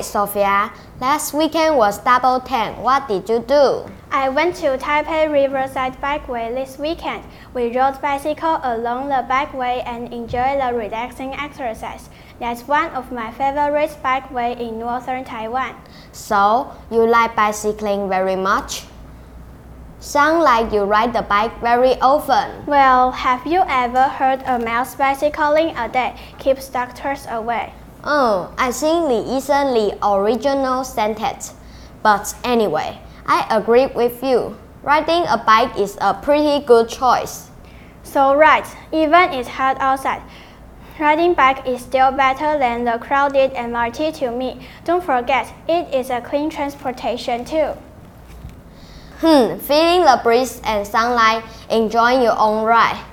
Hey, Sophia. Last weekend was double ten. What did you do? I went to Taipei Riverside Bikeway this weekend. We rode bicycle along the bikeway and enjoyed the relaxing exercise. That's one of my favorite bikeway in northern Taiwan. So, you like bicycling very much? Sound like you ride the bike very often. Well, have you ever heard a mouse bicycling a day keeps doctors away? Oh, I think the isn't the original sentence. But anyway, I agree with you. Riding a bike is a pretty good choice. So right, even it's hot outside, riding bike is still better than the crowded MRT to me. Don't forget, it is a clean transportation too. Hmm, feeling the breeze and sunlight, enjoying your own ride.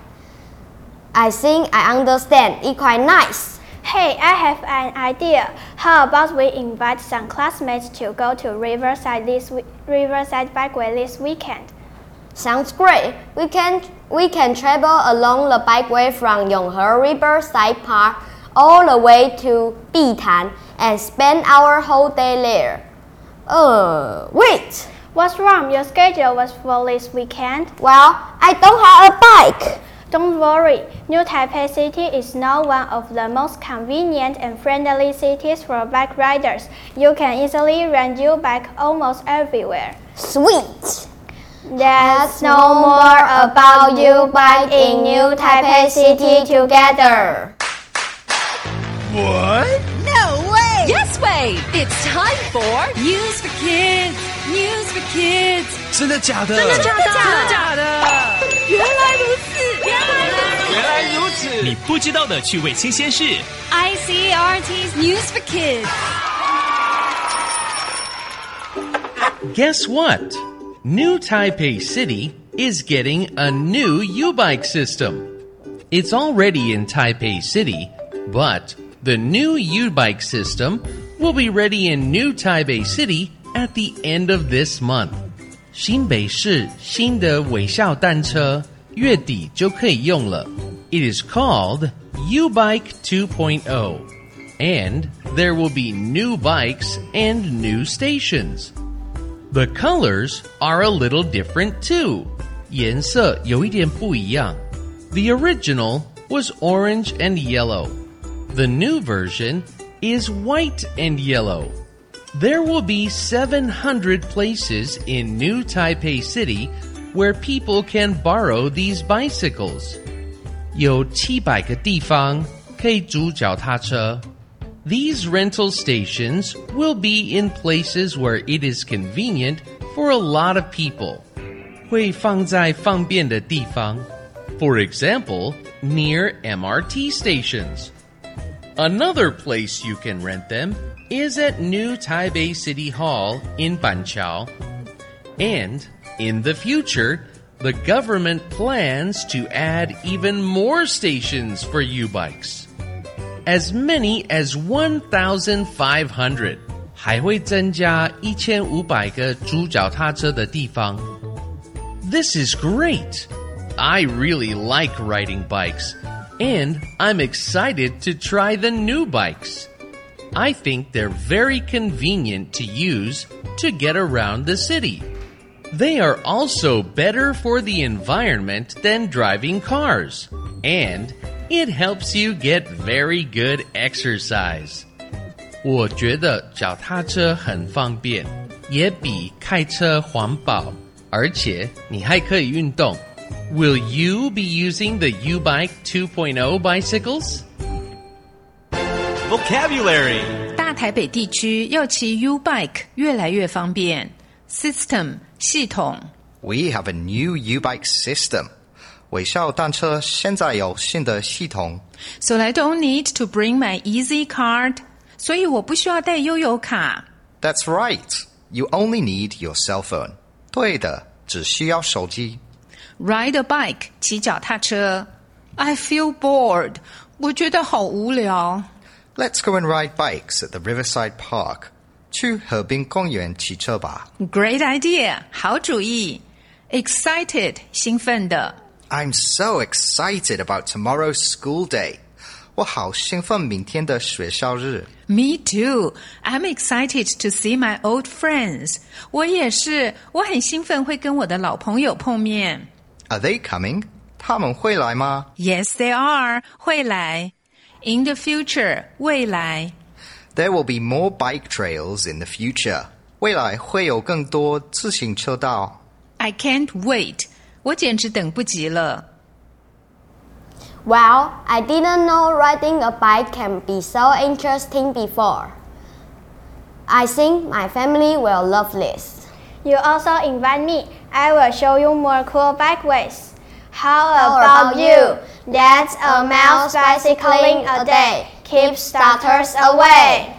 I think I understand. It's quite nice. Hey, I have an idea. How about we invite some classmates to go to Riverside this Riverside Bikeway this weekend? Sounds great. We can we can travel along the bikeway from Yonghe Riverside Park all the way to Bitan and spend our whole day there. Uh, wait. What's wrong? Your schedule was full this weekend. Well, I don't have a bike. Don't worry, New Taipei City is now one of the most convenient and friendly cities for bike riders. You can easily rent your bike almost everywhere. Sweet. Let's know more about you bike in New Taipei City together. What? No way! Yes way! It's time for News for Kids. News for Kids. 真的假的？真的假的？真的假的？原来如此， 原来如此，你不知道的趣味新鲜事。I C R T's News for Kids. Guess what? New Taipei City is getting a new YouBike system. It's already in Taipei City, but the new YouBike system will be ready in New Taipei City at the end of this month. 新北市新的微笑单车。月底就可以用了。It is called YouBike 2.0, and there will be new bikes and new stations. The colors are a little different too. 颜色有一点不一样。The original was orange and yellow. The new version is white and yellow. There will be 700 places in New Taipei City where people can borrow these bicycles. 有700个地方可以租脚踏车。These rental stations will be in places where it is convenient for a lot of people. 会放在方便的地方. For example, near MRT stations. Another place you can rent them is at New Taipei City Hall in Banqiao. And in the future, the government plans to add even more stations for YouBikes. As many as 1,500. 还会增加一千五百个租脚踏车的地方。This is great! I really like riding bikes, and I'm excited to try the new bikes. I think they're very convenient to use to get around the city. They are also better for the environment than driving cars, and it helps you get very good exercise. 我觉得脚踏车很方便，也比开车环保，而且你还可以运动。Will you be using the YouBike 2.0 bicycles? Vocabulary 大台北地区要骑 YouBike 越来越方便。system 系统。We have a new YouBike system. 微笑单车现在有新的系统。So I don't need to bring my EasyCard. 所以我不需要带悠游卡。That's right. You only need your cell phone. 对的，只需要手机。Ride a bike，骑脚踏车。I feel bored. 我觉得好无聊。Let's go and ride bikes at the Riverside Park. 去河滨公园骑车吧。 Great idea，好主意。Excited，兴奋的。 I'm so excited about tomorrow's school day. 我好兴奋明天的学校日。 Me too. I'm excited to see my old friends. 我也是，我很兴奋会跟我的老朋友碰面。 Are they coming？他们会来吗 Yes, they are. 会来。In the future，未来。 ？There will be more bike trails in the future。未来会有更多自行车道。 I can't wait. 我简直等不及了。 Well, I didn't know riding a bike can be so interesting before. I think my family will love this. You also invite me. I will show you more cool bikeways. How How about about you? you? That's a mouse bicycling a day. Keep starters away.